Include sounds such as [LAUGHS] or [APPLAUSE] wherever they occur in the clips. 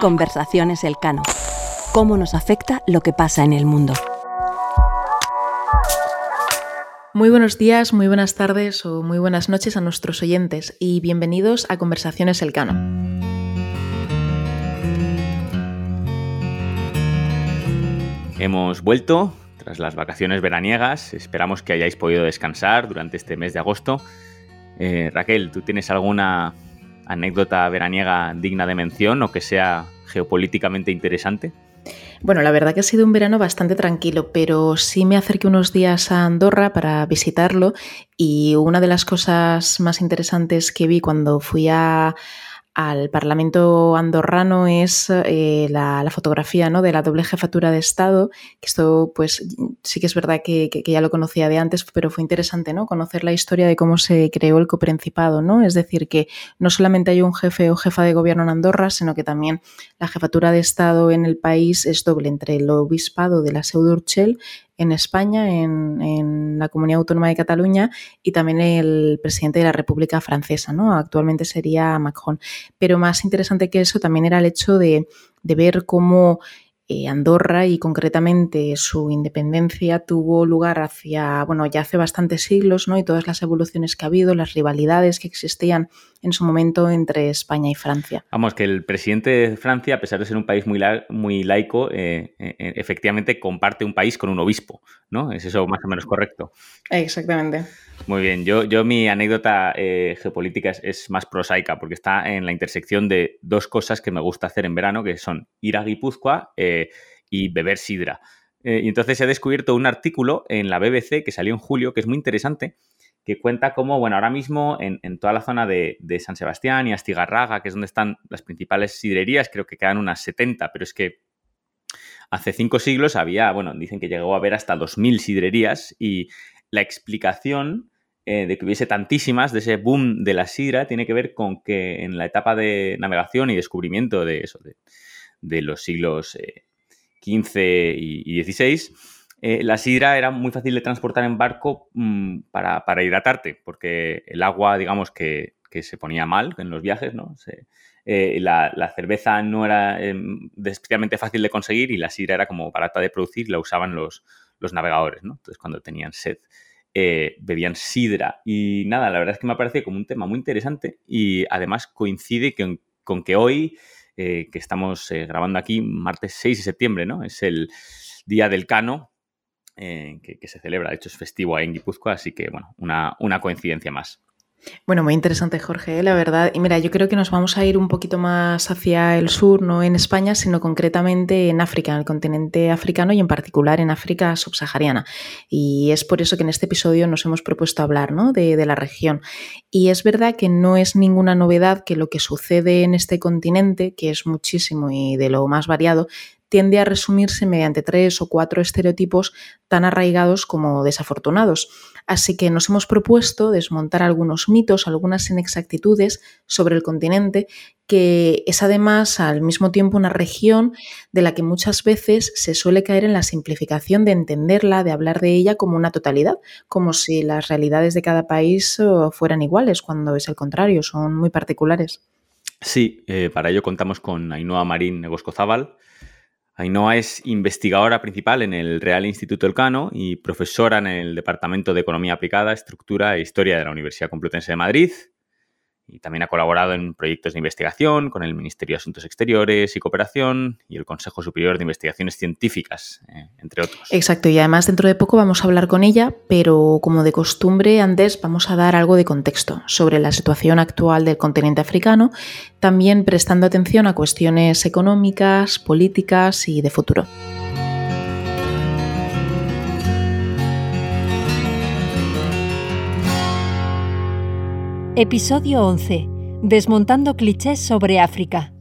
Conversaciones Elcano. ¿Cómo nos afecta lo que pasa en el mundo? Muy buenos días, muy buenas tardes o muy buenas noches a nuestros oyentes y bienvenidos a Conversaciones Elcano. Hemos vuelto tras las vacaciones veraniegas. Esperamos que hayáis podido descansar durante este mes de agosto. Eh, Raquel, ¿tú tienes alguna anécdota veraniega digna de mención o que sea geopolíticamente interesante? Bueno, la verdad que ha sido un verano bastante tranquilo, pero sí me acerqué unos días a Andorra para visitarlo y una de las cosas más interesantes que vi cuando fui a, al Parlamento andorrano es eh, la, fotografía ¿no? de la doble jefatura de Estado, esto pues sí que es verdad que, ya lo conocía de antes, pero fue interesante ¿no? conocer la historia de cómo se creó el coprincipado, ¿no? es decir, que no solamente hay un jefe o jefa de gobierno en Andorra, sino que también la jefatura de Estado en el país es doble entre el obispado de la Seu d'Urgell en España, en, la Comunidad Autónoma de Cataluña y también el presidente de la República Francesa, ¿no? Actualmente sería Macron. Pero más interesante que eso también era el hecho de, ver cómo eh, Andorra y concretamente su independencia tuvo lugar hacia, bueno, ya hace bastantes siglos, ¿no? Y todas las evoluciones que ha habido, las rivalidades que existían en su momento entre España y Francia. Vamos, que el presidente de Francia, a pesar de ser un país muy, muy laico, eh, eh, efectivamente comparte un país con un obispo, ¿no? ¿Es eso más o menos correcto? Exactamente. Muy bien, yo, yo mi anécdota eh, geopolítica es, más prosaica porque está en la intersección de dos cosas que me gusta hacer en verano, que son ir a Guipúzcoa eh, y beber sidra. Eh, y entonces he descubierto un artículo en la BBC que salió en julio, que es muy interesante, que cuenta cómo, bueno, ahora mismo en, toda la zona de, de, San Sebastián y Astigarraga, que es donde están las principales sidrerías, creo que quedan unas 70, pero es que hace cinco siglos había, bueno, dicen que llegó a haber hasta 2.000 sidrerías y la explicación eh, de que hubiese tantísimas, de ese boom de la sidra, tiene que ver con que en la etapa de navegación y descubrimiento de eso, de, los siglos eh, y, XVI, eh, la sidra era muy fácil de transportar en barco mm, para, hidratarte, porque el agua, digamos, que, se ponía mal en los viajes, ¿no? la, cerveza no era em, especialmente fácil de conseguir y la sidra era como barata de producir, la usaban los, navegadores, ¿no? Entonces, cuando tenían sed, eh, bebían sidra. Y nada, la verdad es que me ha parecido como un tema muy interesante y además coincide con que hoy, eh, que estamos eh, grabando aquí, martes 6 de septiembre, ¿no? Es el Día del Cano, que, se celebra, de hecho es festivo en Guipúzcoa, así que, bueno, una coincidencia más. Bueno, muy interesante, Jorge, la verdad. Y mira, yo creo que nos vamos a ir un poquito más hacia el sur, no en España, sino concretamente en África, en el continente africano y en particular en África subsahariana. Y es por eso que en este episodio nos hemos propuesto hablar ¿no? de, de la región. Y es verdad que no es ninguna novedad que lo que sucede en este continente, que es muchísimo y de lo más variado, tiende a resumirse mediante tres o cuatro estereotipos tan arraigados como desafortunados. Así que nos hemos propuesto desmontar algunos mitos, algunas inexactitudes sobre el continente, que es además al mismo tiempo una región de la que muchas veces se suele caer en la simplificación de entenderla, de hablar de ella como una totalidad, como si las realidades de cada país oh, fueran iguales, cuando es el contrario, son muy particulares. Sí, eh, para ello contamos con Ainhoa Marín Negoscozábal, Ainhoa es investigadora principal en el Real Instituto Elcano y profesora en el Departamento de Economía Aplicada, Estructura e Historia de la Universidad Complutense de Madrid y también ha colaborado en proyectos de investigación con el Ministerio de Asuntos Exteriores y Cooperación y el Consejo Superior de Investigaciones Científicas, eh, entre otros. Exacto, y además dentro de poco vamos a hablar con ella, pero como de costumbre antes vamos a dar algo de contexto sobre la situación actual del continente africano, también prestando atención a cuestiones económicas, políticas y de futuro. Episodio 11. Desmontando clichés sobre África.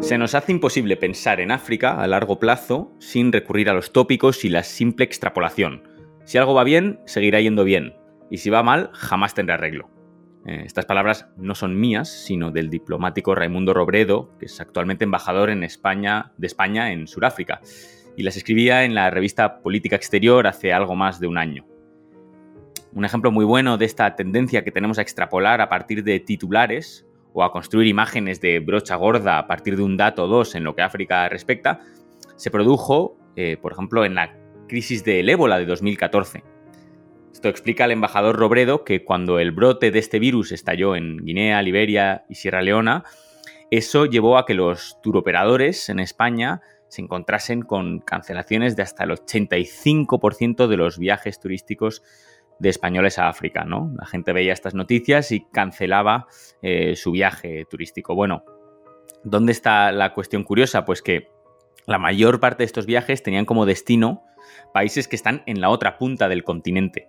Se nos hace imposible pensar en África a largo plazo sin recurrir a los tópicos y la simple extrapolación. Si algo va bien, seguirá yendo bien, y si va mal, jamás tendrá arreglo. Eh, estas palabras no son mías, sino del diplomático Raimundo Robredo, que es actualmente embajador en España, de España en Sudáfrica y las escribía en la revista Política Exterior hace algo más de un año. Un ejemplo muy bueno de esta tendencia que tenemos a extrapolar a partir de titulares o a construir imágenes de brocha gorda a partir de un dato o dos en lo que África respecta, se produjo, eh, por ejemplo, en la crisis del ébola de 2014. Esto explica el embajador Robredo que cuando el brote de este virus estalló en Guinea, Liberia y Sierra Leona, eso llevó a que los turoperadores en España se encontrasen con cancelaciones de hasta el 85% de los viajes turísticos de españoles a África, ¿no? La gente veía estas noticias y cancelaba eh, su viaje turístico. Bueno, ¿dónde está la cuestión curiosa? Pues que la mayor parte de estos viajes tenían como destino países que están en la otra punta del continente.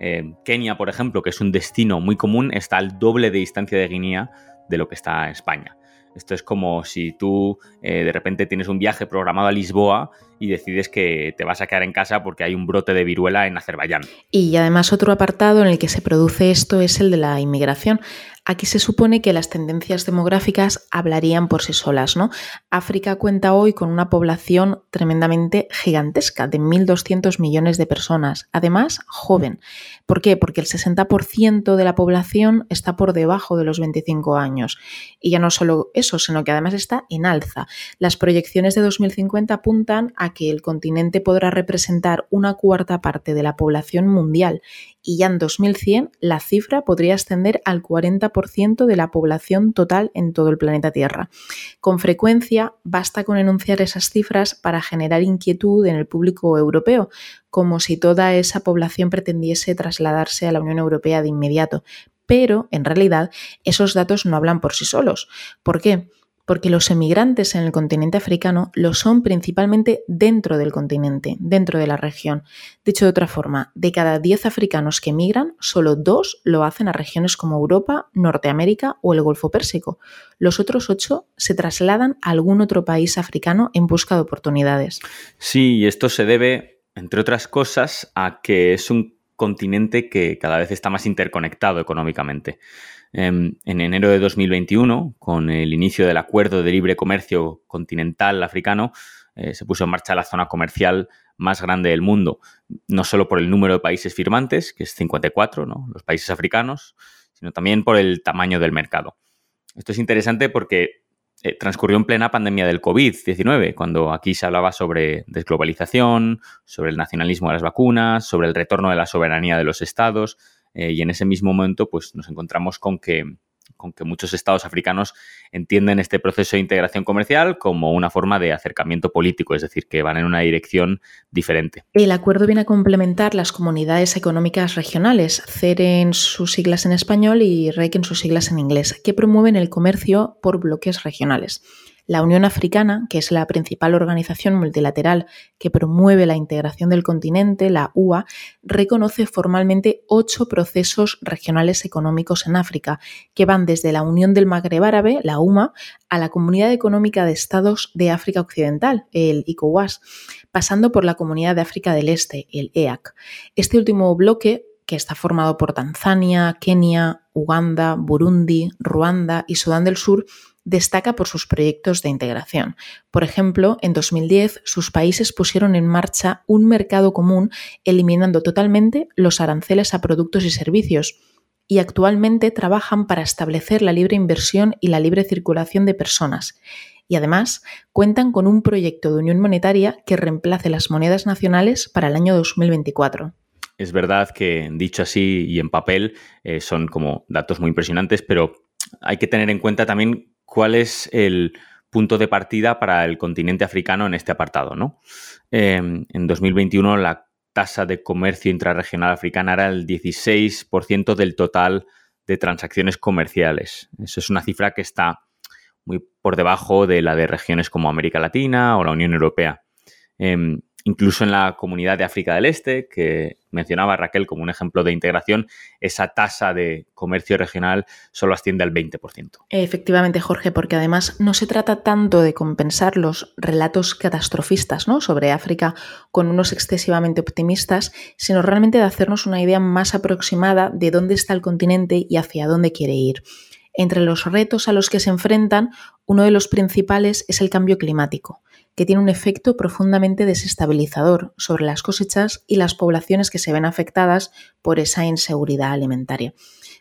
Eh, Kenia, por ejemplo, que es un destino muy común, está al doble de distancia de Guinea de lo que está España. Esto es como si tú eh, de repente tienes un viaje programado a Lisboa y decides que te vas a quedar en casa porque hay un brote de viruela en Azerbaiyán. Y además otro apartado en el que se produce esto es el de la inmigración. Aquí se supone que las tendencias demográficas hablarían por sí solas, ¿no? África cuenta hoy con una población tremendamente gigantesca, de 1.200 millones de personas, además joven. ¿Por qué? Porque el 60% de la población está por debajo de los 25 años. Y ya no solo eso, sino que además está en alza. Las proyecciones de 2050 apuntan a que el continente podrá representar una cuarta parte de la población mundial y ya en 2100 la cifra podría ascender al 40% de la población total en todo el planeta Tierra. Con frecuencia basta con enunciar esas cifras para generar inquietud en el público europeo, como si toda esa población pretendiese trasladarse a la Unión Europea de inmediato. Pero, en realidad, esos datos no hablan por sí solos. ¿Por qué? Porque los emigrantes en el continente africano lo son principalmente dentro del continente, dentro de la región. Dicho de otra forma, de cada 10 africanos que emigran, solo dos lo hacen a regiones como Europa, Norteamérica o el Golfo Pérsico. Los otros ocho se trasladan a algún otro país africano en busca de oportunidades. Sí, y esto se debe, entre otras cosas, a que es un continente que cada vez está más interconectado económicamente. Em, en enero de 2021, con el inicio del Acuerdo de Libre Comercio Continental Africano, eh, se puso en marcha la zona comercial más grande del mundo, no solo por el número de países firmantes, que es 54, ¿no? los países africanos, sino también por el tamaño del mercado. Esto es interesante porque eh, transcurrió en plena pandemia del COVID-19, cuando aquí se hablaba sobre desglobalización, sobre el nacionalismo de las vacunas, sobre el retorno de la soberanía de los estados, eh, y en ese mismo momento pues, nos encontramos con que, con que muchos estados africanos entienden este proceso de integración comercial como una forma de acercamiento político, es decir, que van en una dirección diferente. El acuerdo viene a complementar las comunidades económicas regionales, CER en sus siglas en español y REC en sus siglas en inglés, que promueven el comercio por bloques regionales. La Unión Africana, que es la principal organización multilateral que promueve la integración del continente, la UA, reconoce formalmente ocho procesos regionales económicos en África, que van desde la Unión del Magreb Árabe, la UMA, a la Comunidad Económica de Estados de África Occidental, el ECOWAS, pasando por la Comunidad de África del Este, el EAC. Este último bloque que está formado por Tanzania, Kenia, Uganda, Burundi, Ruanda y Sudán del Sur, destaca por sus proyectos de integración. Por ejemplo, en 2010 sus países pusieron en marcha un mercado común eliminando totalmente los aranceles a productos y servicios y actualmente trabajan para establecer la libre inversión y la libre circulación de personas. Y además cuentan con un proyecto de unión monetaria que reemplace las monedas nacionales para el año 2024. Es verdad que dicho así y en papel eh, son como datos muy impresionantes, pero hay que tener en cuenta también cuál es el punto de partida para el continente africano en este apartado. ¿no? Em, en 2021 la tasa de comercio intrarregional africana era el 16% del total de transacciones comerciales. Eso es una cifra que está muy por debajo de la de regiones como América Latina o la Unión Europea. Em, Incluso en la comunidad de África del Este, que mencionaba Raquel como un ejemplo de integración, esa tasa de comercio regional solo asciende al 20%. Efectivamente, Jorge, porque además no se trata tanto de compensar los relatos catastrofistas ¿no? sobre África con unos excesivamente optimistas, sino realmente de hacernos una idea más aproximada de dónde está el continente y hacia dónde quiere ir. Entre los retos a los que se enfrentan, uno de los principales es el cambio climático que tiene un efecto profundamente desestabilizador sobre las cosechas y las poblaciones que se ven afectadas por esa inseguridad alimentaria.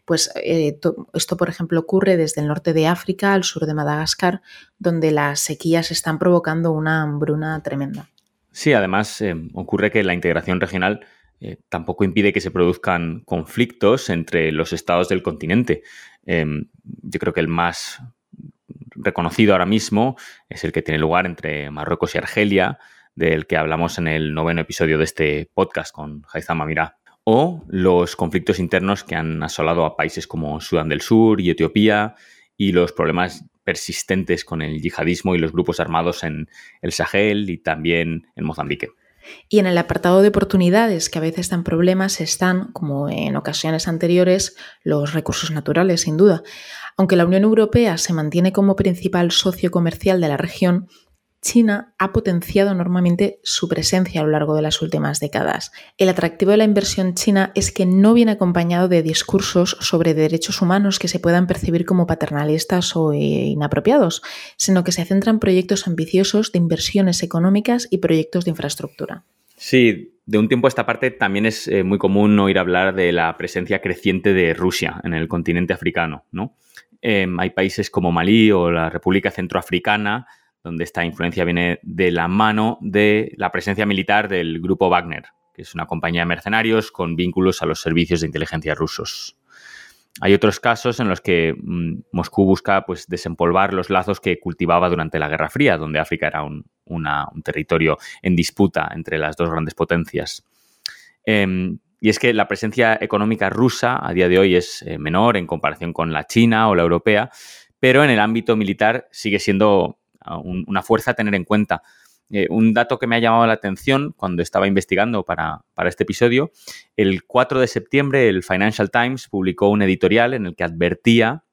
Pues eh, esto, por ejemplo, ocurre desde el norte de África al sur de Madagascar, donde las sequías están provocando una hambruna tremenda. Sí, además eh, ocurre que la integración regional eh, tampoco impide que se produzcan conflictos entre los estados del continente. Em, yo creo que el más reconocido ahora mismo es el que tiene lugar entre Marruecos y Argelia, del que hablamos en el noveno episodio de este podcast con Haitham Amirá o los conflictos internos que han asolado a países como Sudán del Sur y Etiopía y los problemas persistentes con el yihadismo y los grupos armados en el Sahel y también en Mozambique. Y en el apartado de oportunidades que a veces dan problemas están, como en ocasiones anteriores, los recursos naturales, sin duda. Aunque la Unión Europea se mantiene como principal socio comercial de la región, China ha potenciado enormemente su presencia a lo largo de las últimas décadas. El atractivo de la inversión china es que no viene acompañado de discursos sobre derechos humanos que se puedan percibir como paternalistas o inapropiados, sino que se centran en proyectos ambiciosos de inversiones económicas y proyectos de infraestructura. Sí, de un tiempo a esta parte también es eh, muy común oír hablar de la presencia creciente de Rusia en el continente africano. ¿no? Em, hay países como Malí o la República Centroafricana donde esta influencia viene de la mano de la presencia militar del grupo Wagner, que es una compañía de mercenarios con vínculos a los servicios de inteligencia rusos. Hay otros casos en los que mm, Moscú busca pues, desempolvar los lazos que cultivaba durante la Guerra Fría, donde África era un, territorio en disputa entre las dos grandes potencias. Em, y es que la presencia económica rusa a día de hoy es eh, menor en comparación con la china o la europea, pero en el ámbito militar sigue siendo una fuerza a tener en cuenta. Eh, un dato que me ha llamado la atención cuando estaba investigando para, para, este episodio, el 4 de septiembre el Financial Times publicó un editorial en el que advertía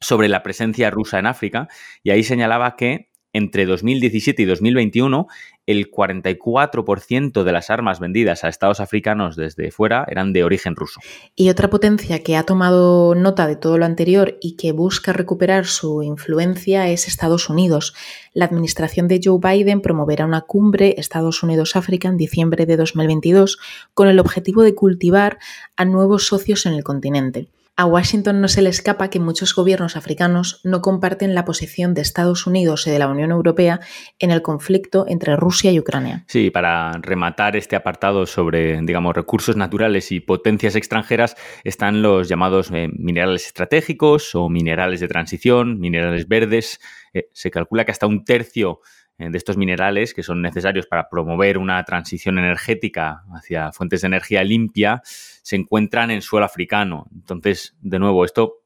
sobre la presencia rusa en África y ahí señalaba que entre 2017 y 2021, el 44% de las armas vendidas a estados africanos desde fuera eran de origen ruso. Y otra potencia que ha tomado nota de todo lo anterior y que busca recuperar su influencia es Estados Unidos. La administración de Joe Biden promoverá una cumbre Estados Unidos-África en diciembre de 2022 con el objetivo de cultivar a nuevos socios en el continente. A Washington no se le escapa que muchos gobiernos africanos no comparten la posición de Estados Unidos y de la Unión Europea en el conflicto entre Rusia y Ucrania. Sí, para rematar este apartado sobre, digamos, recursos naturales y potencias extranjeras están los llamados eh, minerales estratégicos o minerales de transición, minerales verdes. Eh, se calcula que hasta un tercio de estos minerales que son necesarios para promover una transición energética hacia fuentes de energía limpia se encuentran en suelo africano. Entonces, de nuevo, esto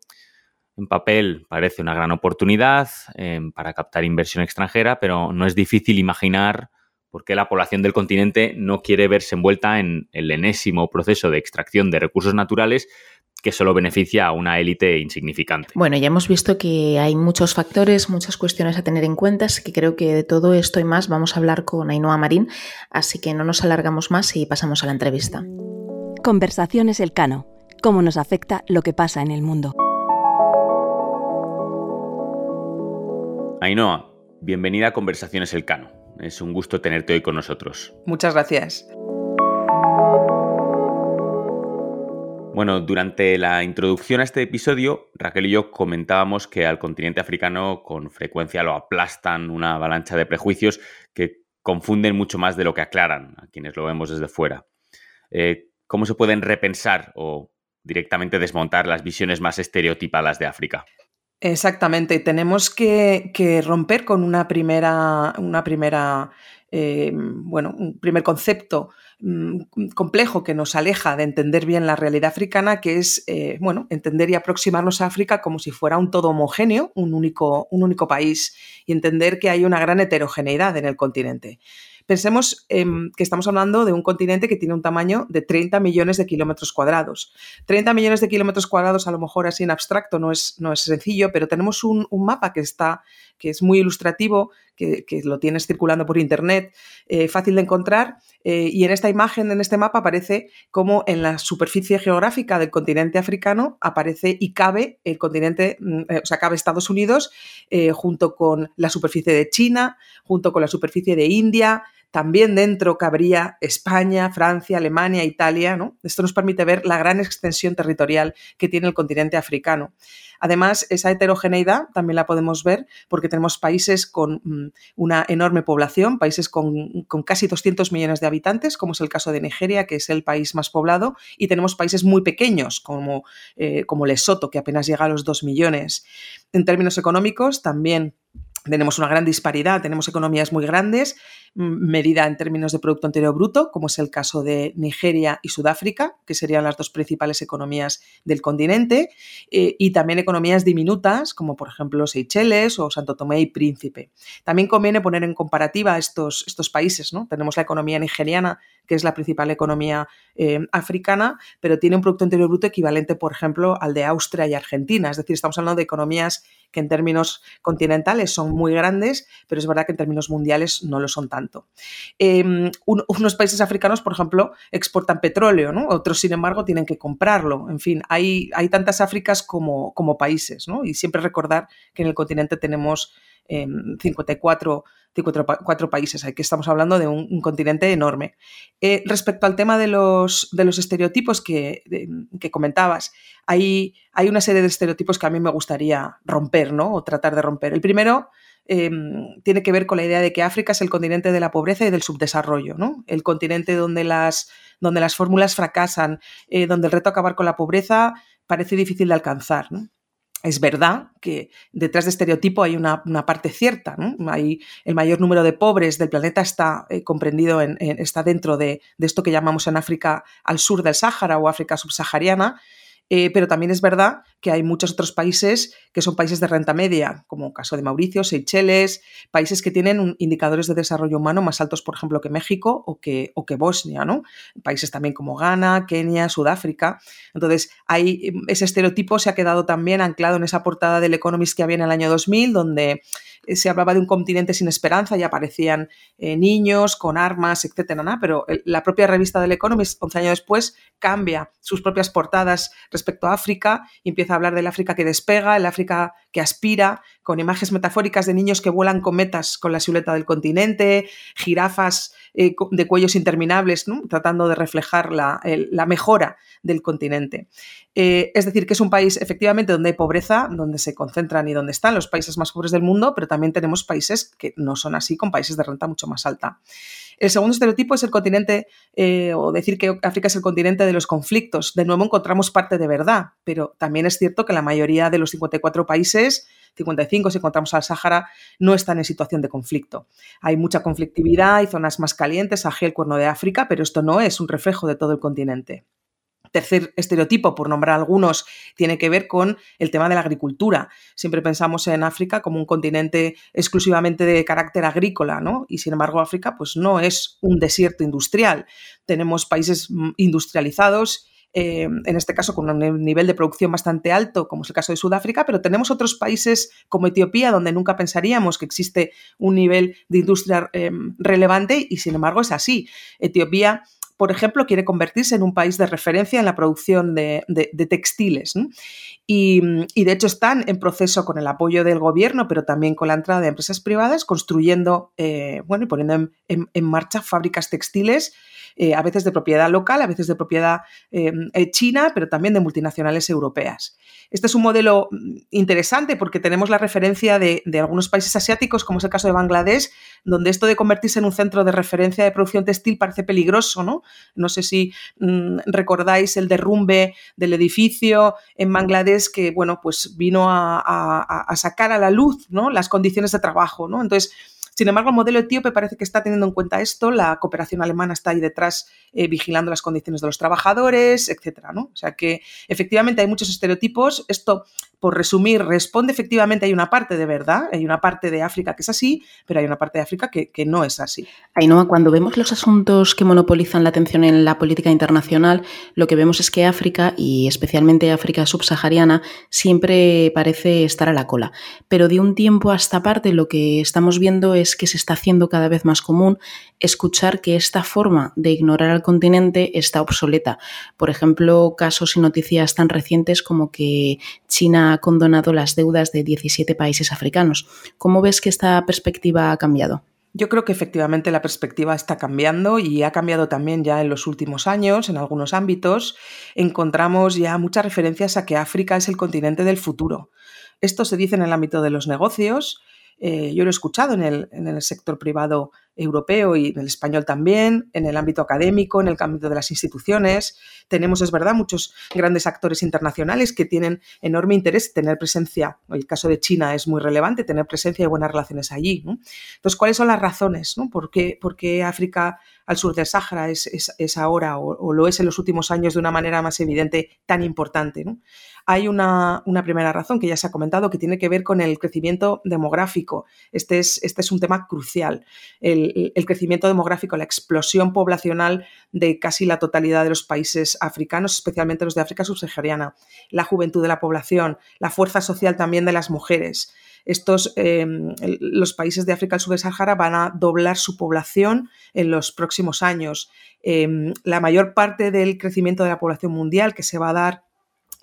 en papel parece una gran oportunidad eh, para captar inversión extranjera, pero no es difícil imaginar por qué la población del continente no quiere verse envuelta en el enésimo proceso de extracción de recursos naturales que solo beneficia a una élite insignificante. Bueno, ya hemos visto que hay muchos factores, muchas cuestiones a tener en cuenta, así que creo que de todo esto y más vamos a hablar con Ainhoa Marín, así que no nos alargamos más y pasamos a la entrevista. Conversaciones Elcano. ¿Cómo nos afecta lo que pasa en el mundo? Ainhoa, bienvenida a Conversaciones Elcano. Es un gusto tenerte hoy con nosotros. Muchas gracias. Bueno, durante la introducción a este episodio, Raquel y yo comentábamos que al continente africano con frecuencia lo aplastan una avalancha de prejuicios que confunden mucho más de lo que aclaran a quienes lo vemos desde fuera. Eh, ¿Cómo se pueden repensar o directamente desmontar las visiones más estereotipadas de África? Exactamente, tenemos que, romper con una primera, una primera eh, bueno, un primer concepto mm, complejo que nos aleja de entender bien la realidad africana, que es, eh, bueno, entender y aproximarnos a África como si fuera un todo homogéneo, un único, un único país, y entender que hay una gran heterogeneidad en el continente. Pensemos em, que estamos hablando de un continente que tiene un tamaño de 30 millones de kilómetros cuadrados. 30 millones de kilómetros cuadrados, a lo mejor así en abstracto, no es, no es sencillo, pero tenemos un, mapa que está que es muy ilustrativo, que, lo tienes circulando por internet, eh, fácil de encontrar. Eh, y en esta imagen, en este mapa, aparece como en la superficie geográfica del continente africano aparece y cabe el continente, mm, o sea, cabe Estados Unidos junto con la superficie de China, junto con la superficie de India, también dentro cabría España, Francia, Alemania, Italia. ¿no? Esto nos permite ver la gran extensión territorial que tiene el continente africano. Además, esa heterogeneidad también la podemos ver porque tenemos países con mm, una enorme población, países con, casi 200 millones de habitantes, como es el caso de Nigeria, que es el país más poblado, y tenemos países muy pequeños, como, eh, como Lesoto, que apenas llega a los 2 millones. En términos económicos, también tenemos una gran disparidad, tenemos economías muy grandes, medida en términos de Producto Interior Bruto, como es el caso de Nigeria y Sudáfrica, que serían las dos principales economías del continente, eh, y también economías diminutas, como por ejemplo Seychelles o Santo Tomé y Príncipe. También conviene poner en comparativa estos, estos países. ¿no? Tenemos la economía nigeriana, que es la principal economía eh, africana, pero tiene un Producto Interior Bruto equivalente, por ejemplo, al de Austria y Argentina. Es decir, estamos hablando de economías que en términos continentales son muy grandes, pero es verdad que en términos mundiales no lo son tanto. Em, unos países africanos, por ejemplo, exportan petróleo, otros, sin embargo, tienen que comprarlo. En fin, hay, hay tantas Áfricas como, como países, ¿no? y siempre recordar que en el continente tenemos 54, em, países. Aquí estamos hablando de un, continente enorme. Eh, respecto al tema de los, de los estereotipos que, que comentabas, hay, hay, una serie de estereotipos que a mí me gustaría romper, ¿no? O tratar de romper. El primero em, tiene que ver con la idea de que África es el continente de la pobreza y del subdesarrollo, ¿no? El continente donde las, donde las fórmulas fracasan, eh, donde el reto acabar con la pobreza parece difícil de alcanzar, ¿no? Es verdad que detrás de estereotipo hay una, parte cierta. Hay, el mayor número de pobres del planeta está eh, comprendido, en, está dentro de, de, esto que llamamos en África al sur del Sáhara o África subsahariana, eh, pero también es verdad que hay muchos otros países que son países de renta media, como el caso de Mauricio, Seychelles, países que tienen indicadores de desarrollo humano más altos, por ejemplo, que México o que, o que Bosnia, ¿no? Países también como Ghana, Kenia, Sudáfrica. Entonces, hay, ese estereotipo se ha quedado también anclado en esa portada del Economist que había en el año 2000, donde se hablaba de un continente sin esperanza y aparecían eh, niños con armas, etcétera, pero la propia revista del Economist, 11 años después, cambia sus propias portadas respecto a África y empieza a hablar del África que despega, el África que aspira, con imágenes metafóricas de niños que vuelan cometas con la silueta del continente, jirafas eh, de cuellos interminables, tratando de reflejar la, mejora del continente. es decir, que es un país efectivamente donde hay pobreza, donde se concentran y donde están los países más pobres del mundo, pero también tenemos países que no son así, con países de renta mucho más alta. El segundo estereotipo es el continente, eh, o decir que África es el continente de los conflictos. De nuevo encontramos parte de verdad, pero también es cierto que la mayoría de los 54 países 55 si encontramos al Sáhara, no están en situación de conflicto. Hay mucha conflictividad, hay zonas más calientes, Sahel, Cuerno de África, pero esto no es un reflejo de todo el continente. Tercer estereotipo, por nombrar algunos, tiene que ver con el tema de la agricultura. Siempre pensamos en África como un continente exclusivamente de carácter agrícola, ¿no? Y sin embargo, África pues no es un desierto industrial. Tenemos países mm, industrializados eh, en este caso con un nivel de producción bastante alto, como es el caso de Sudáfrica, pero tenemos otros países como Etiopía, donde nunca pensaríamos que existe un nivel de industria eh, relevante y sin embargo es así. Etiopía por ejemplo, quiere convertirse en un país de referencia en la producción de, textiles. Y, de hecho están en proceso con el apoyo del gobierno, pero también con la entrada de empresas privadas, construyendo eh, bueno, y poniendo en, marcha fábricas textiles, eh, a veces de propiedad local, a veces de propiedad eh, china, pero también de multinacionales europeas. Este es un modelo mm, interesante porque tenemos la referencia de, algunos países asiáticos, como es el caso de Bangladesh, donde esto de convertirse en un centro de referencia de producción textil parece peligroso, ¿no? No sé si mm, recordáis el derrumbe del edificio en Bangladesh que, bueno, pues vino a, sacar a la luz, ¿no? Las condiciones de trabajo, ¿no? Entonces, sin embargo, el modelo etíope parece que está teniendo en cuenta esto, la cooperación alemana está ahí detrás eh, vigilando las condiciones de los trabajadores, etcétera, ¿no? O sea que efectivamente hay muchos estereotipos. Esto por resumir, responde efectivamente, hay una parte de verdad, hay una parte de África que es así, pero hay una parte de África que, no es así. Ainhoa, cuando vemos los asuntos que monopolizan la atención en la política internacional, lo que vemos es que África, y especialmente África subsahariana, siempre parece estar a la cola. Pero de un tiempo a esta parte lo que estamos viendo es que se está haciendo cada vez más común escuchar que esta forma de ignorar al continente está obsoleta. Por ejemplo, casos y noticias tan recientes como que China ha condonado las deudas de 17 países africanos. ¿Cómo ves que esta perspectiva ha cambiado? Yo creo que efectivamente la perspectiva está cambiando y ha cambiado también ya en los últimos años, en algunos ámbitos. Encontramos ya muchas referencias a que África es el continente del futuro. Esto se dice en el ámbito de los negocios. Eh, yo lo he escuchado en el, en el sector privado europeo y en el español también, en el ámbito académico, en el ámbito de las instituciones. Tenemos, es verdad, muchos grandes actores internacionales que tienen enorme interés en tener presencia. El caso de China es muy relevante, tener presencia y buenas relaciones allí. Entonces, ¿cuáles son las razones? ¿Por, qué, ¿Por, qué, África al sur del Sáhara es, es, ahora o, lo es en los últimos años de una manera más evidente tan importante? Hay una, una, primera razón que ya se ha comentado que tiene que ver con el crecimiento demográfico. Este es, este es un tema crucial. El, el, crecimiento demográfico, la explosión poblacional de casi la totalidad de los países africanos, especialmente los de África subsahariana, la juventud de la población, la fuerza social también de las mujeres. Estos, em, los países de África del van a doblar su población en los próximos años. Em, la mayor parte del crecimiento de la población mundial que se va a dar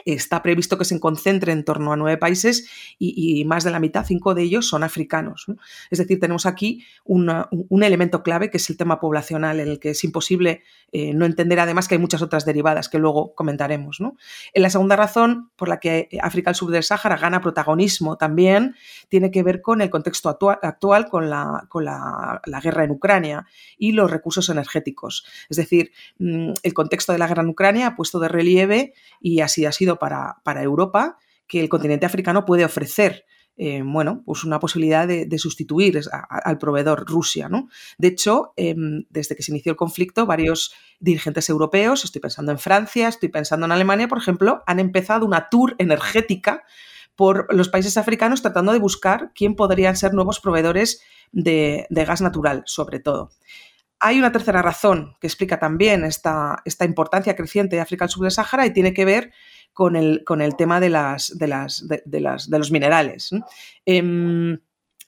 está previsto que se concentre en torno a nueve países y, más de la mitad, cinco de ellos, son africanos. Es decir, tenemos aquí un elemento clave que es el tema poblacional, en el que es imposible eh, no entender además que hay muchas otras derivadas que luego comentaremos. En la segunda razón por la que África al sur del Sáhara gana protagonismo también tiene que ver con el contexto actual, con, la, con la, guerra en Ucrania y los recursos energéticos. Es decir, mm, el contexto de la guerra en Ucrania ha puesto de relieve y así ha sido para, Europa que el continente africano puede ofrecer eh, bueno, pues una posibilidad de, sustituir al proveedor Rusia. ¿no? De hecho, em, desde que se inició el conflicto, varios dirigentes europeos, estoy pensando en Francia, estoy pensando en Alemania, por ejemplo, han empezado una tour energética por los países africanos tratando de buscar quién podrían ser nuevos proveedores de, gas natural, sobre todo. Hay una tercera razón que explica también esta, esta importancia creciente de África al sur del Sáhara y tiene que ver con el, con el tema de, las, de, las, de, las, de los minerales. Em,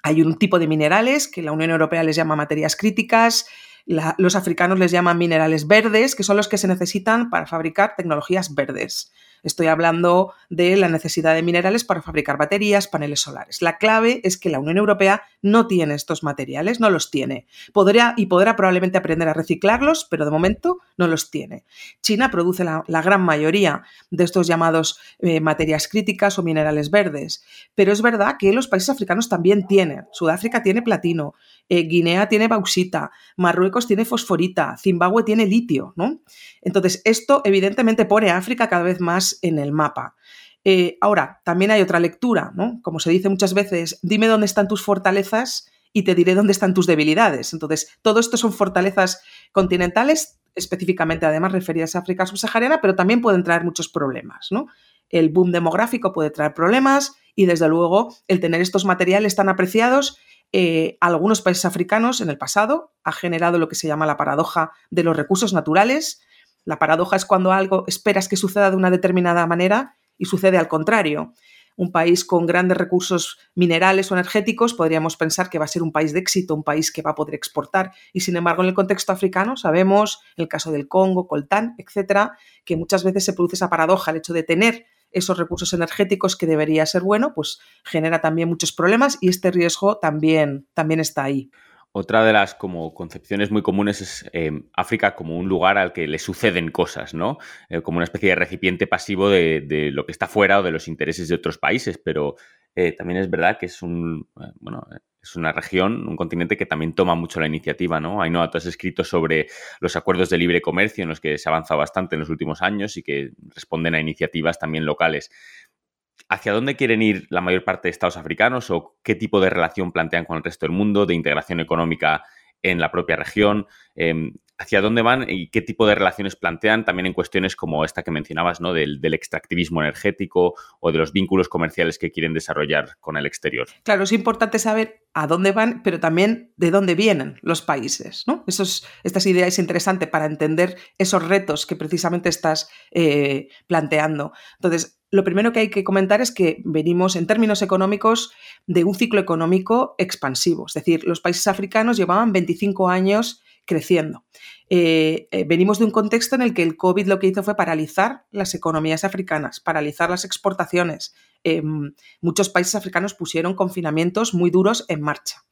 hay un tipo de minerales que la Unión Europea les llama materias críticas, los africanos les llaman minerales verdes, que son los que se necesitan para fabricar tecnologías verdes. Estoy hablando de la necesidad de minerales para fabricar baterías, paneles solares. La clave es que la Unión Europea no tiene estos materiales, no los tiene. Podría y podrá probablemente aprender a reciclarlos, pero de momento no los tiene. China produce la, gran mayoría de estos llamados eh, materias críticas o minerales verdes, pero es verdad que los países africanos también tienen. Sudáfrica tiene platino, eh, Guinea tiene bauxita, Marruecos tiene fosforita, Zimbabue tiene litio, ¿no? Entonces, esto evidentemente pone a África cada vez más en el mapa. Eh, ahora, también hay otra lectura, ¿no? Como se dice muchas veces, dime dónde están tus fortalezas y te diré dónde están tus debilidades. Entonces, todo esto son fortalezas continentales, específicamente además referidas a África subsahariana, pero también pueden traer muchos problemas, ¿no? El boom demográfico puede traer problemas y desde luego el tener estos materiales tan apreciados eh, algunos países africanos en el pasado ha generado lo que se llama la paradoja de los recursos naturales. La paradoja es cuando algo esperas que suceda de una determinada manera y sucede al contrario. Un país con grandes recursos minerales o energéticos podríamos pensar que va a ser un país de éxito, un país que va a poder exportar. Y sin embargo, en el contexto africano sabemos, en el caso del Congo, Coltán, etcétera, que muchas veces se produce esa paradoja, el hecho de tener esos recursos energéticos que debería ser bueno, pues genera también muchos problemas y este riesgo también, también está ahí. Otra de las como concepciones muy comunes es em, África como un lugar al que le suceden cosas, ¿no? Eh, como una especie de recipiente pasivo de, lo que está fuera o de los intereses de otros países, pero eh, también es verdad que es un, eh, bueno, es una región, un continente que también toma mucho la iniciativa, ¿no? Hay no, tú has escrito sobre los acuerdos de libre comercio en los que se ha avanzado bastante en los últimos años y que responden a iniciativas también locales. ¿Hacia dónde quieren ir la mayor parte de estados africanos o qué tipo de relación plantean con el resto del mundo, de integración económica en la propia región? Em, hacia dónde van y qué tipo de relaciones plantean, también en cuestiones como esta que mencionabas, ¿no? Del, extractivismo energético o de los vínculos comerciales que quieren desarrollar con el exterior. Claro, es importante saber a dónde van, pero también de dónde vienen los países, ¿no? Esos, estas ideas es interesante para entender esos retos que precisamente estás eh, planteando. Entonces, lo primero que hay que comentar es que venimos en términos económicos de un ciclo económico expansivo, es decir, los países africanos llevaban 25 años creciendo. Eh, eh, venimos de un contexto en el que el COVID lo que hizo fue paralizar las economías africanas, paralizar las exportaciones. Em, muchos países africanos pusieron confinamientos muy duros en marcha.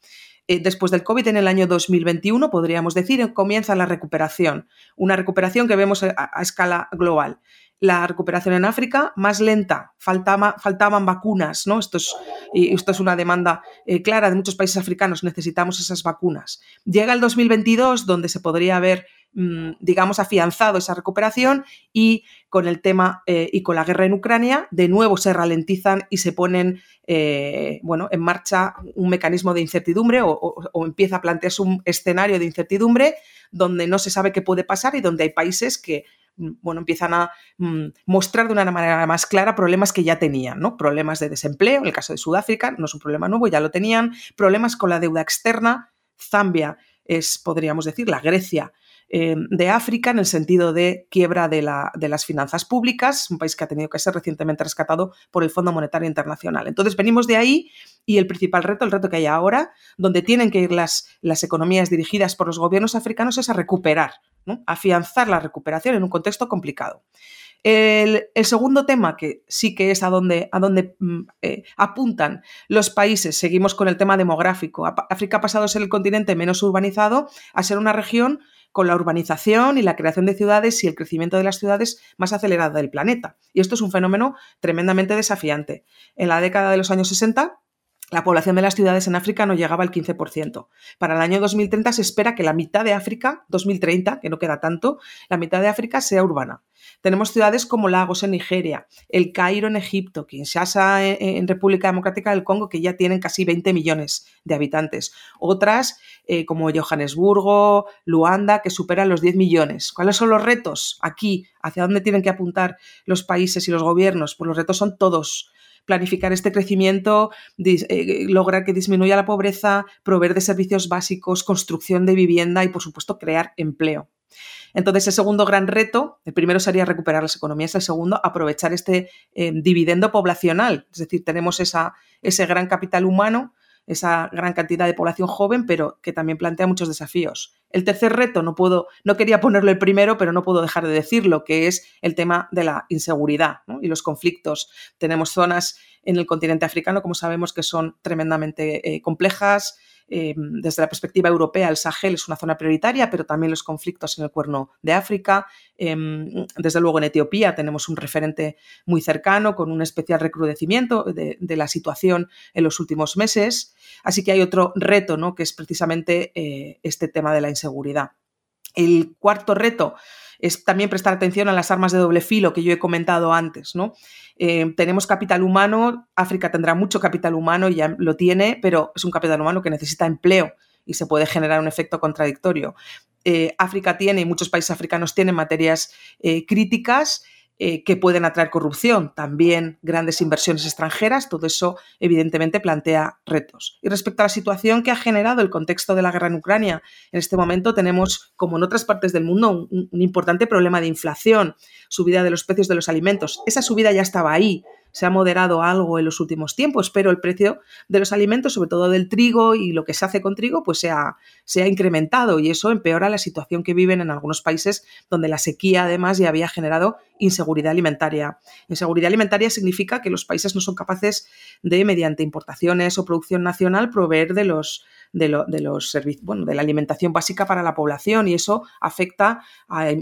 Eh, después del COVID, en el año 2021, podríamos decir, comienza la recuperación, una recuperación que vemos a escala global la recuperación en África más lenta, faltaban vacunas, ¿no? Esto es, esto es una demanda eh, clara de muchos países africanos, necesitamos esas vacunas. Llega el 2022, donde se podría haber, mm, digamos, afianzado esa recuperación y con el tema eh, y con la guerra en Ucrania, de nuevo se ralentizan y se ponen, eh, bueno, en marcha un mecanismo de incertidumbre o, empieza a plantearse un escenario de incertidumbre donde no se sabe qué puede pasar y donde hay países que bueno, empiezan a mm, mostrar de una manera más clara problemas que ya tenían, ¿no? Problemas de desempleo, en el caso de Sudáfrica, no es un problema nuevo, ya lo tenían, problemas con la deuda externa, Zambia es, podríamos decir, la Grecia eh, de África en el sentido de quiebra de, las finanzas públicas, un país que ha tenido que ser recientemente rescatado por el Fondo Monetario Internacional. Entonces venimos de ahí y el principal reto, el reto que hay ahora, donde tienen que ir las, las economías dirigidas por los gobiernos africanos, es a recuperar, afianzar la recuperación en un contexto complicado. El, segundo tema, que sí que es a donde, a donde mm, eh, apuntan los países, seguimos con el tema demográfico. África ha pasado a ser el continente menos urbanizado a ser una región con la urbanización y la creación de ciudades y el crecimiento de las ciudades más acelerada del planeta. Y esto es un fenómeno tremendamente desafiante. En la década de los años 60, la población de las ciudades en África no llegaba al 15%. Para el año 2030 se espera que la mitad de África, 2030, que no queda tanto, la mitad de África sea urbana. Tenemos ciudades como Lagos en Nigeria, El Cairo en Egipto, Kinshasa en República Democrática del Congo, que ya tienen casi 20 millones de habitantes. Otras eh, como Johannesburgo, Luanda, que superan los 10 millones. ¿Cuáles son los retos aquí? ¿Hacia dónde tienen que apuntar los países y los gobiernos? Pues los retos son todos planificar este crecimiento, eh, lograr que disminuya la pobreza, proveer de servicios básicos, construcción de vivienda y, por supuesto, crear empleo. Entonces, el segundo gran reto, el primero sería recuperar las economías, el segundo, aprovechar este eh, dividendo poblacional. Es decir, tenemos esa, ese gran capital humano esa gran cantidad de población joven, pero que también plantea muchos desafíos. El tercer reto, no puedo, no quería ponerlo el primero, pero no puedo dejar de decirlo, que es el tema de la inseguridad y los conflictos. Tenemos zonas en el continente africano, como sabemos, que son tremendamente eh, complejas, Em, desde la perspectiva europea, el Sahel es una zona prioritaria, pero también los conflictos en el cuerno de África. Em, desde luego en Etiopía tenemos un referente muy cercano con un especial recrudecimiento de, la situación en los últimos meses. Así que hay otro reto, ¿no? que es precisamente eh, este tema de la inseguridad. El cuarto reto es también prestar atención a las armas de doble filo que yo he comentado antes. ¿no? Eh, tenemos capital humano, África tendrá mucho capital humano y ya lo tiene, pero es un capital humano que necesita empleo y se puede generar un efecto contradictorio. Eh, África tiene y muchos países africanos tienen materias eh, críticas eh, que pueden atraer corrupción, también grandes inversiones extranjeras, todo eso evidentemente plantea retos. Y respecto a la situación que ha generado el contexto de la guerra en Ucrania, en este momento tenemos, como en otras partes del mundo, un importante problema de inflación, subida de los precios de los alimentos. Esa subida ya estaba ahí, se ha moderado algo en los últimos tiempos, pero el precio de los alimentos, sobre todo del trigo y lo que se hace con trigo, pues se ha, incrementado y eso empeora la situación que viven en algunos países donde la sequía además ya había generado inseguridad alimentaria. Inseguridad alimentaria significa que los países no son capaces de, mediante importaciones o producción nacional, proveer de los de, los servicios, bueno, de la alimentación básica para la población y eso afecta a,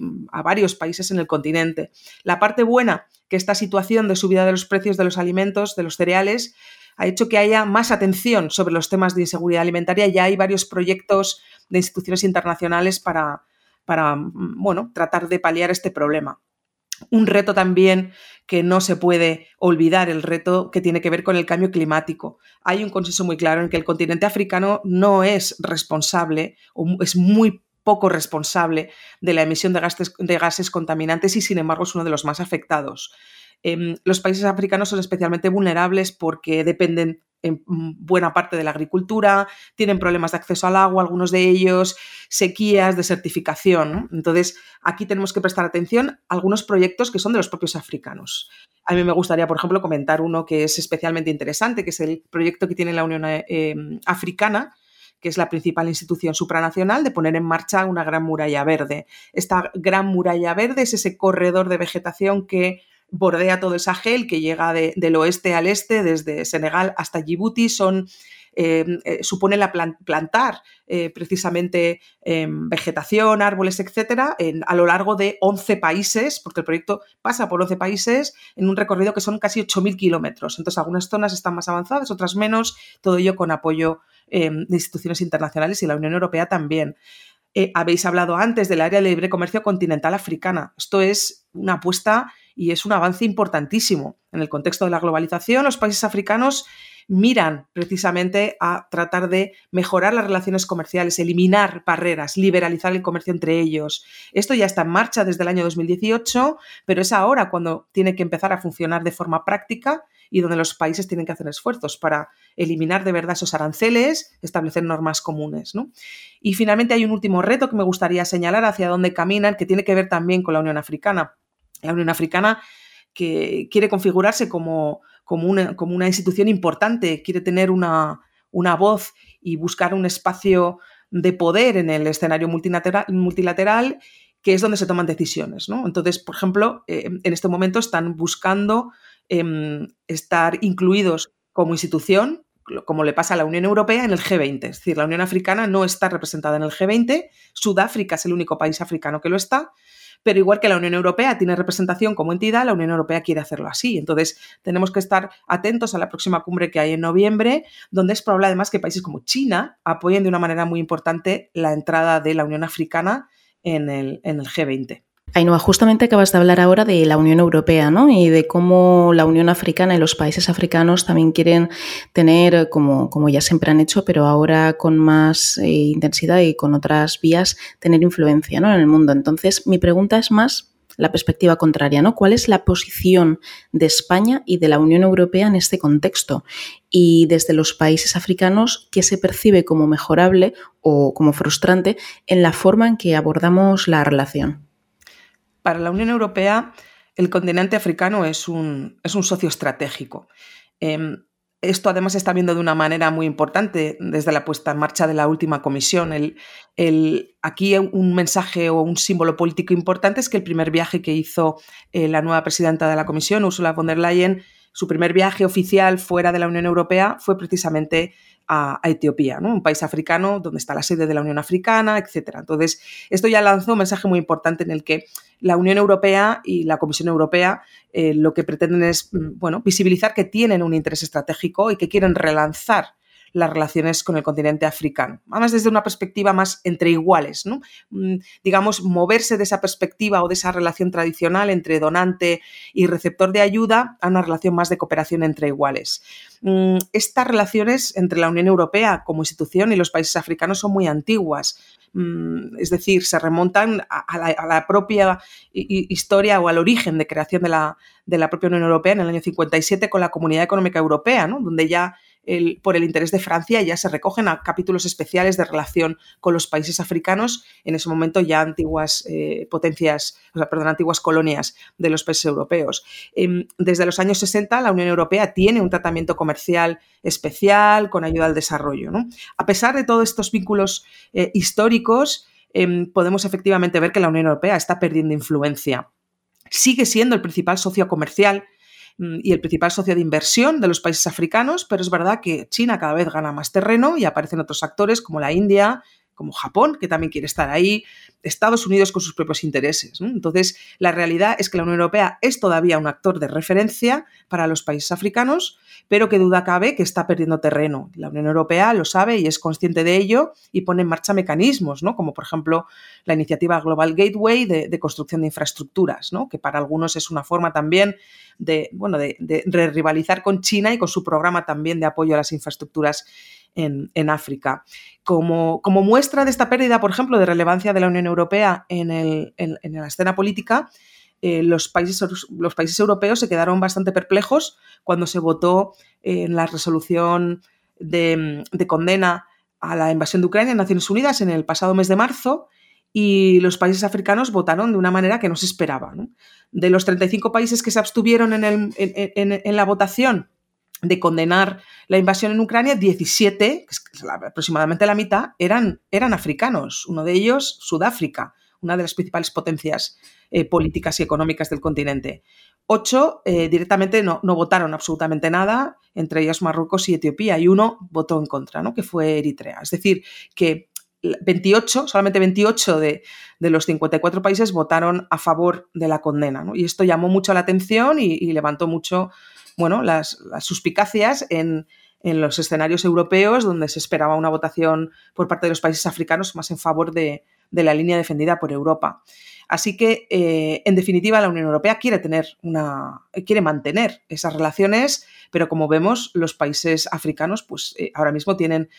varios países en el continente. La parte buena que esta situación de subida de los precios de los alimentos, de los cereales, ha hecho que haya más atención sobre los temas de inseguridad alimentaria. Ya hay varios proyectos de instituciones internacionales para, para bueno, tratar de paliar este problema. Un reto también que no se puede olvidar, el reto que tiene que ver con el cambio climático. Hay un consenso muy claro en que el continente africano no es responsable o es muy poco responsable de la emisión de gases, de gases contaminantes y sin embargo es uno de los más afectados. Em, los países africanos son especialmente vulnerables porque dependen en buena parte de la agricultura, tienen problemas de acceso al agua, algunos de ellos, sequías, desertificación. Entonces, aquí tenemos que prestar atención a algunos proyectos que son de los propios africanos. A mí me gustaría, por ejemplo, comentar uno que es especialmente interesante, que es el proyecto que tiene la Unión eh, Africana, que es la principal institución supranacional, de poner en marcha una gran muralla verde. Esta gran muralla verde es ese corredor de vegetación que bordea todo el Sahel, que llega del oeste al este, desde Senegal hasta Djibouti, son, supone la plantar eh, precisamente em, vegetación, árboles, etcétera, a lo largo de 11 países, porque el proyecto pasa por 11 países en un recorrido que son casi 8.000 kilómetros. Entonces, algunas zonas están más avanzadas, otras menos, todo ello con apoyo em, de instituciones internacionales y la Unión Europea también. habéis hablado antes del área de libre comercio continental africana. Esto es una apuesta y es un avance importantísimo. En el contexto de la globalización, los países africanos miran precisamente a tratar de mejorar las relaciones comerciales, eliminar barreras, liberalizar el comercio entre ellos. Esto ya está en marcha desde el año 2018, pero es ahora cuando tiene que empezar a funcionar de forma práctica y donde los países tienen que hacer esfuerzos para eliminar de verdad esos aranceles, establecer normas comunes. Y finalmente hay un último reto que me gustaría señalar hacia dónde caminan, que tiene que ver también con la Unión Africana la Unión Africana que quiere configurarse como, como, una, como una, institución importante, quiere tener una, una, voz y buscar un espacio de poder en el escenario multilateral, multilateral que es donde se toman decisiones. ¿no? Entonces, por ejemplo, eh, en este momento están buscando eh, estar incluidos como institución, como le pasa a la Unión Europea, en el G20. Es decir, la Unión Africana no está representada en el G20, Sudáfrica es el único país africano que lo está, pero igual que la Unión Europea tiene representación como entidad, la Unión Europea quiere hacerlo así. Entonces, tenemos que estar atentos a la próxima cumbre que hay en noviembre, donde es probable además que países como China apoyen de una manera muy importante la entrada de la Unión Africana en el, en el G20. Ainhoa, justamente acabas de hablar ahora de la Unión Europea ¿no? y de cómo la Unión Africana y los países africanos también quieren tener, como, como ya siempre han hecho, pero ahora con más eh, intensidad y con otras vías, tener influencia ¿no? en el mundo. Entonces, mi pregunta es más la perspectiva contraria, ¿no? ¿Cuál es la posición de España y de la Unión Europea en este contexto? Y desde los países africanos, ¿qué se percibe como mejorable o como frustrante en la forma en que abordamos la relación? Para la Unión Europea el continente africano es un, es un socio estratégico. Em, esto además está viendo de una manera muy importante desde la puesta en marcha de la última comisión. El, el, aquí un mensaje o un símbolo político importante es que el primer viaje que hizo eh, la nueva presidenta de la comisión, Ursula von der Leyen, su primer viaje oficial fuera de la Unión Europea fue precisamente a, Etiopía, ¿no? un país africano donde está la sede de la Unión Africana, etc. Entonces, esto ya lanzó un mensaje muy importante en el que la Unión Europea y la Comisión Europea eh, lo que pretenden es mm, bueno, visibilizar que tienen un interés estratégico y que quieren relanzar las relaciones con el continente africano. Además, desde una perspectiva más entre iguales. Mm, digamos, moverse de esa perspectiva o de esa relación tradicional entre donante y receptor de ayuda a una relación más de cooperación entre iguales. Mm, estas relaciones entre la Unión Europea como institución y los países africanos son muy antiguas mm, es decir, se remontan a la, propia historia o al origen de creación de la, de la, propia Unión Europea en el año 57 con la Comunidad Económica Europea, ¿no? donde ya por el interés de Francia ya se recogen a capítulos especiales de relación con los países africanos, en ese momento ya antiguas eh, potencias, perdón, antiguas colonias de los países europeos. Em, desde los años 60 la Unión Europea tiene un tratamiento comercial especial con ayuda al desarrollo. A pesar de todos estos vínculos eh, históricos, em, podemos efectivamente ver que la Unión Europea está perdiendo influencia. Sigue siendo el principal socio comercial y el principal socio de inversión de los países africanos, pero es verdad que China cada vez gana más terreno y aparecen otros actores como la India, como Japón, que también quiere estar ahí, Estados Unidos con sus propios intereses. Entonces, la realidad es que la Unión Europea es todavía un actor de referencia para los países africanos, pero que duda cabe que está perdiendo terreno. La Unión Europea lo sabe y es consciente de ello y pone en marcha mecanismos, ¿no? como por ejemplo la iniciativa Global Gateway de, construcción de infraestructuras, ¿no? que para algunos es una forma también de, bueno, de, rivalizar con China y con su programa también de apoyo a las infraestructuras en, África. Como, muestra de esta pérdida, por ejemplo, de relevancia de la Unión Europea en, la escena política, eh, los, países, europeos se quedaron bastante perplejos cuando se votó en la resolución de, condena a la invasión de Ucrania en Naciones Unidas en el pasado mes de marzo y los países africanos votaron de una manera que no se esperaba. De los 35 países que se abstuvieron en, en la votación de condenar la invasión en Ucrania, 17, aproximadamente la mitad, eran, eran africanos. Uno de ellos, Sudáfrica, una de las principales potencias eh, políticas y económicas del continente. Ocho eh, directamente no, votaron absolutamente nada, entre ellos Marruecos y Etiopía, y uno votó en contra, ¿no? que fue Eritrea. Es decir, que 28, solamente 28 de, los 54 países votaron a favor de la condena. Y esto llamó mucho la atención y levantó mucho bueno, las, suspicacias en, los escenarios europeos donde se esperaba una votación por parte de los países africanos más en favor de, de la línea defendida por Europa. Así que, eh, en definitiva, la Unión Europea quiere tener una, quiere mantener esas relaciones, pero como vemos, los países africanos, pues eh, ahora mismo tienen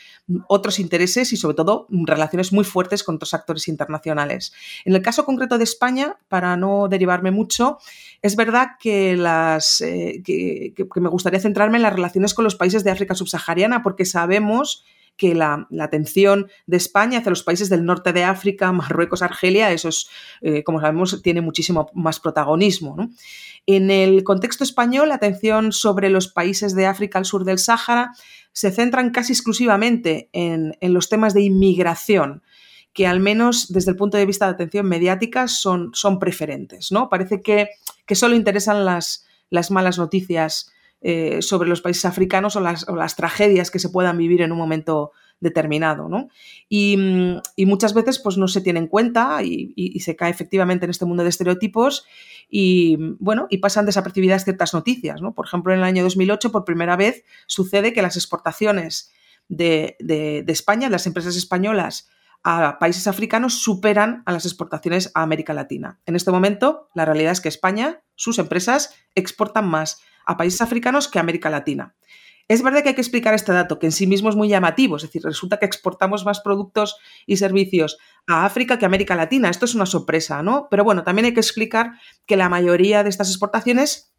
otros intereses y, sobre todo, relaciones muy fuertes con otros actores internacionales. En el caso concreto de España, para no derivarme mucho, es verdad que las eh, que me gustaría centrarme en las relaciones con los países de África subsahariana, porque sabemos que la, atención de España hacia los países del norte de África, [LAUGHS] Marruecos, Argelia, eso es, eh, como sabemos, tiene muchísimo más protagonismo. En el contexto español, la atención sobre los países de África al sur del Sáhara se centran casi exclusivamente en, los temas de inmigración que al menos desde el punto de vista de atención mediática son, son preferentes. ¿no? Parece que, que solo interesan las, las malas noticias eh, sobre los países africanos o las, tragedias que se puedan vivir en un momento determinado. ¿no? Y, mm, muchas veces pues, no se tiene en cuenta y, se cae efectivamente en este mundo de estereotipos y, bueno, y pasan desapercibidas ciertas noticias. ¿no? Por ejemplo, en el año 2008, por primera vez, sucede que las exportaciones de, de, de España, las empresas españolas, a países africanos superan a las exportaciones a América Latina. En este momento, la realidad es que España, sus empresas, exportan más a países africanos que a América Latina. Es verdad que hay que explicar este dato, que en sí mismo es muy llamativo, es decir, resulta que exportamos más productos y servicios a África que a América Latina. Esto es una sorpresa, ¿no? Pero bueno, también hay que explicar que la mayoría de estas exportaciones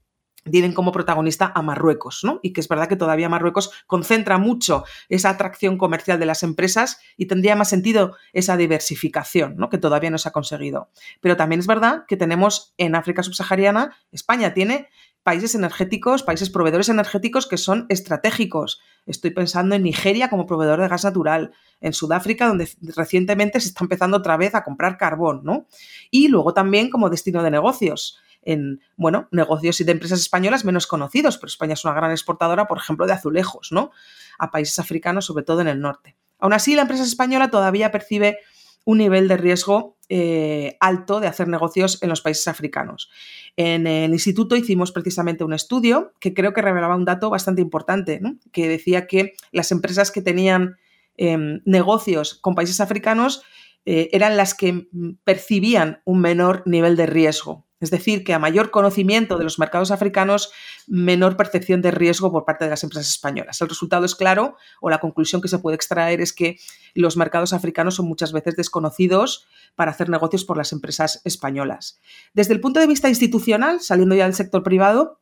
tienen como protagonista a Marruecos, ¿no? Y que es verdad que todavía Marruecos concentra mucho esa atracción comercial de las empresas y tendría más sentido esa diversificación, ¿no? Que todavía no se ha conseguido. Pero también es verdad que tenemos en África subsahariana, España tiene países energéticos, países proveedores energéticos que son estratégicos. Estoy pensando en Nigeria como proveedor de gas natural, en Sudáfrica, donde recientemente se está empezando otra vez a comprar carbón, ¿no? Y luego también como destino de negocios en, bueno, negocios y de empresas españolas menos conocidos, pero España es una gran exportadora, por ejemplo, de azulejos, ¿no? A países africanos, sobre todo en el norte. Aún así, la empresa española todavía percibe un nivel de riesgo eh, alto de hacer negocios en los países africanos. En el instituto hicimos precisamente un estudio que creo que revelaba un dato bastante importante, que decía que las empresas que tenían em, negocios con países africanos eh, eran las que percibían un menor nivel de riesgo. Es decir, que a mayor conocimiento de los mercados africanos, menor percepción de riesgo por parte de las empresas españolas. El resultado es claro, o la conclusión que se puede extraer es que los mercados africanos son muchas veces desconocidos para hacer negocios por las empresas españolas. Desde el punto de vista institucional, saliendo ya del sector privado,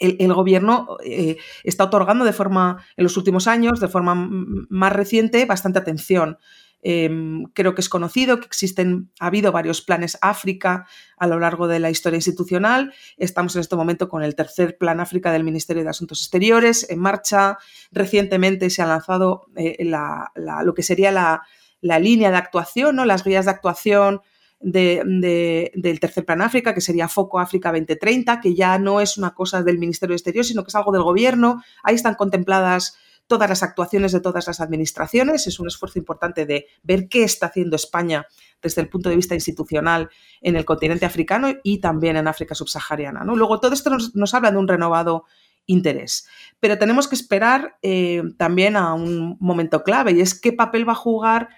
el, gobierno eh, está otorgando de forma, en los últimos años, de forma más reciente, bastante atención Em, creo que es conocido que existen, ha habido varios planes África a lo largo de la historia institucional. Estamos en este momento con el tercer plan África del Ministerio de Asuntos Exteriores en marcha. Recientemente se ha lanzado eh, lo que sería la, línea de actuación, ¿no? las guías de actuación del tercer plan África, que sería Foco África 2030, que ya no es una cosa del Ministerio de Exteriores, sino que es algo del gobierno. Ahí están contempladas todas las actuaciones de todas las administraciones. Es un esfuerzo importante de ver qué está haciendo España desde el punto de vista institucional en el continente africano y también en África subsahariana. Luego, todo esto nos, habla de un renovado interés. Pero tenemos que esperar eh, también a un momento clave y es qué papel va a jugar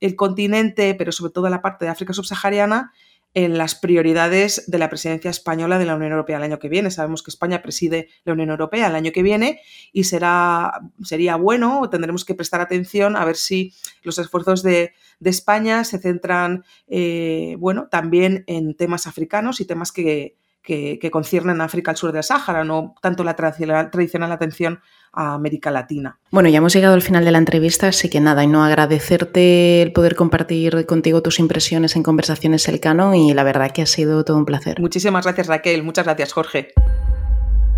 el continente, pero sobre todo la parte de África subsahariana, en las prioridades de la presidencia española de la Unión Europea el año que viene. Sabemos que España preside la Unión Europea el año que viene y será, sería bueno, tendremos que prestar atención a ver si los esfuerzos de, España se centran eh, bueno, también en temas africanos y temas que, que, conciernen a África al sur del Sáhara, no tanto la tradicional, atención a América Latina. Bueno, ya hemos llegado al final de la entrevista, así que nada, y no agradecerte el poder compartir contigo tus impresiones en Conversaciones Elcano y la verdad que ha sido todo un placer. Muchísimas gracias Raquel, muchas gracias Jorge.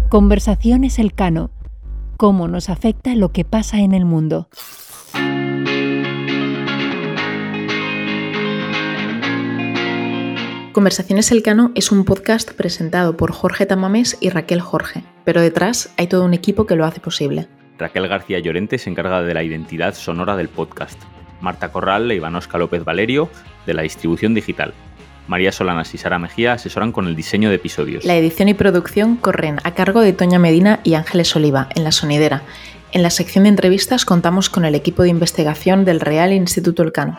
Conversaciones Elcano, cómo nos afecta lo que pasa en el mundo. Conversaciones Elcano es un podcast presentado por Jorge Tamames y Raquel Jorge, pero detrás hay todo un equipo que lo hace posible. Raquel García Llorente se encarga de la identidad sonora del podcast. Marta Corral e Ivanosca López Valerio de la distribución digital. María Solanas y Sara Mejía asesoran con el diseño de episodios. La edición y producción corren a cargo de Toña Medina y Ángeles Oliva, en La Sonidera. En la sección de entrevistas contamos con el equipo de investigación del Real Instituto Elcano.